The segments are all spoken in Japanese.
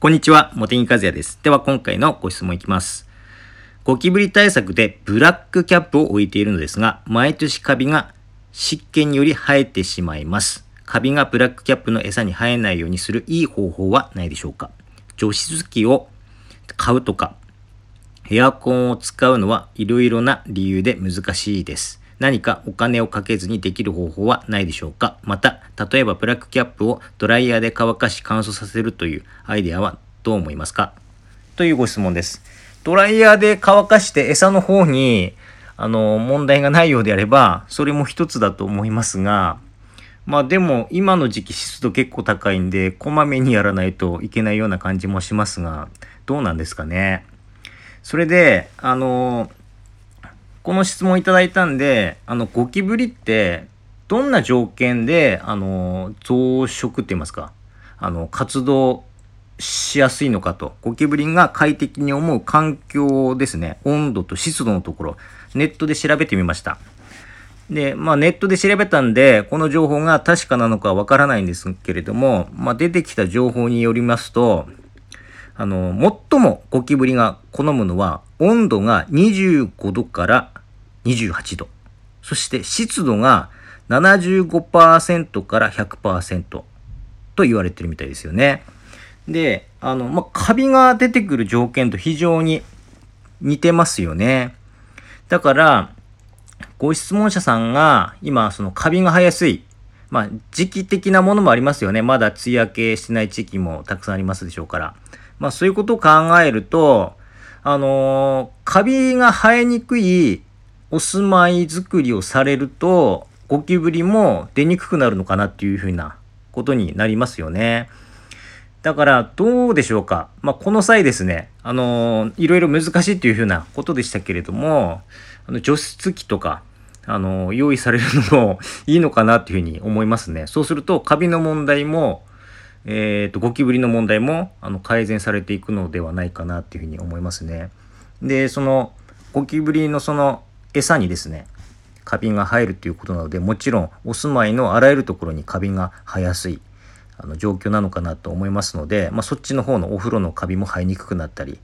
こんにちは、茂木和也です。では今回のご質問いきます。ゴキブリ対策でブラックキャップを置いているのですが、毎年カビが湿気により生えてしまいます。カビがブラックキャップの餌に生えないようにするいい方法はないでしょうか？除湿機を買うとか、エアコンを使うのはいろいろな理由で難しいです。何かお金をかけずにできる方法はないでしょうか？また、例えばブラックキャップをドライヤーで乾かし乾燥させるというアイデアはどう思いますか？というご質問です。ドライヤーで乾かして餌の方に、あの、問題がないようであれば、それも一つだと思いますが、まあでも今の時期湿度結構高いんで、こまめにやらないといけないような感じもしますが、どうなんですかね？それで、あの、この質問いただいたんで、あの、ゴキブリって、どんな条件で、あの、増殖って言いますか、あの、活動しやすいのかと、ゴキブリが快適に思う環境ですね、温度と湿度のところ、ネットで調べてみました。で、まあネットで調べたんで、この情報が確かなのかわからないんですけれども、まあ出てきた情報によりますと、あの、最もゴキブリが好むのは、温度が25度から28度。そして湿度が75%から100%と言われてるみたいですよね。で、あの、まあ、カビが出てくる条件と非常に似てますよね。だから、ご質問者さんが今、そのカビが生えやすい、まあ、時期的なものもありますよね。まだ梅雨明けしてない地域もたくさんありますでしょうから。まあそういうことを考えると、あのー、カビが生えにくいお住まいづくりをされると、ゴキブリも出にくくなるのかなっていうふうなことになりますよね。だから、どうでしょうか。まあ、この際ですね、あのー、いろいろ難しいっていうふうなことでしたけれども、あの除湿機とか、あのー、用意されるのもいいのかなっていうふうに思いますね。そうすると、カビの問題も、えっ、ー、と、ゴキブリの問題も、あの、改善されていくのではないかなっていうふうに思いますね。で、その、ゴキブリのその、餌にですね、カビが生えるということなので、もちろん、お住まいのあらゆるところにカビが生えやすい、あの、状況なのかなと思いますので、まあ、そっちの方のお風呂のカビも生えにくくなったり、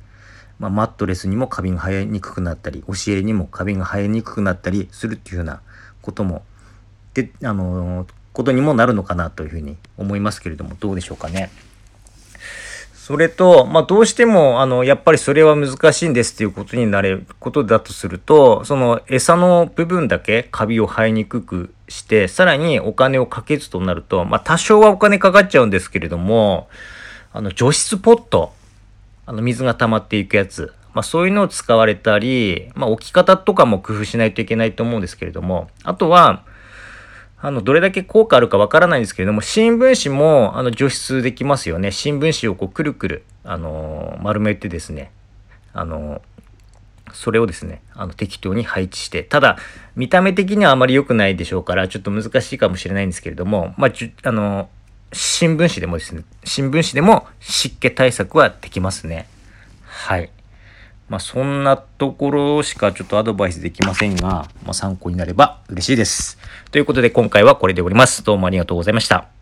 まあ、マットレスにもカビが生えにくくなったり、押し入れにもカビが生えにくくなったりするっていうようなことも、で、あのーことにもなるのかなというふうに思いますけれども、どうでしょうかね。それと、まあ、どうしても、あの、やっぱりそれは難しいんですっていうことになれることだとすると、その餌の部分だけカビを生えにくくして、さらにお金をかけずとなると、まあ、多少はお金かかっちゃうんですけれども、あの、除湿ポット、あの、水が溜まっていくやつ、まあ、そういうのを使われたり、まあ、置き方とかも工夫しないといけないと思うんですけれども、あとは、あの、どれだけ効果あるかわからないんですけれども、新聞紙も、あの、除湿できますよね。新聞紙をこう、くるくる、あのー、丸めてですね、あのー、それをですね、あの、適当に配置して、ただ、見た目的にはあまり良くないでしょうから、ちょっと難しいかもしれないんですけれども、まあ、じゅ、あのー、新聞紙でもですね、新聞紙でも湿気対策はできますね。はい。まあ、そんなところしかちょっとアドバイスできませんが、まあ、参考になれば嬉しいです。ということで今回はこれで終わります。どうもありがとうございました。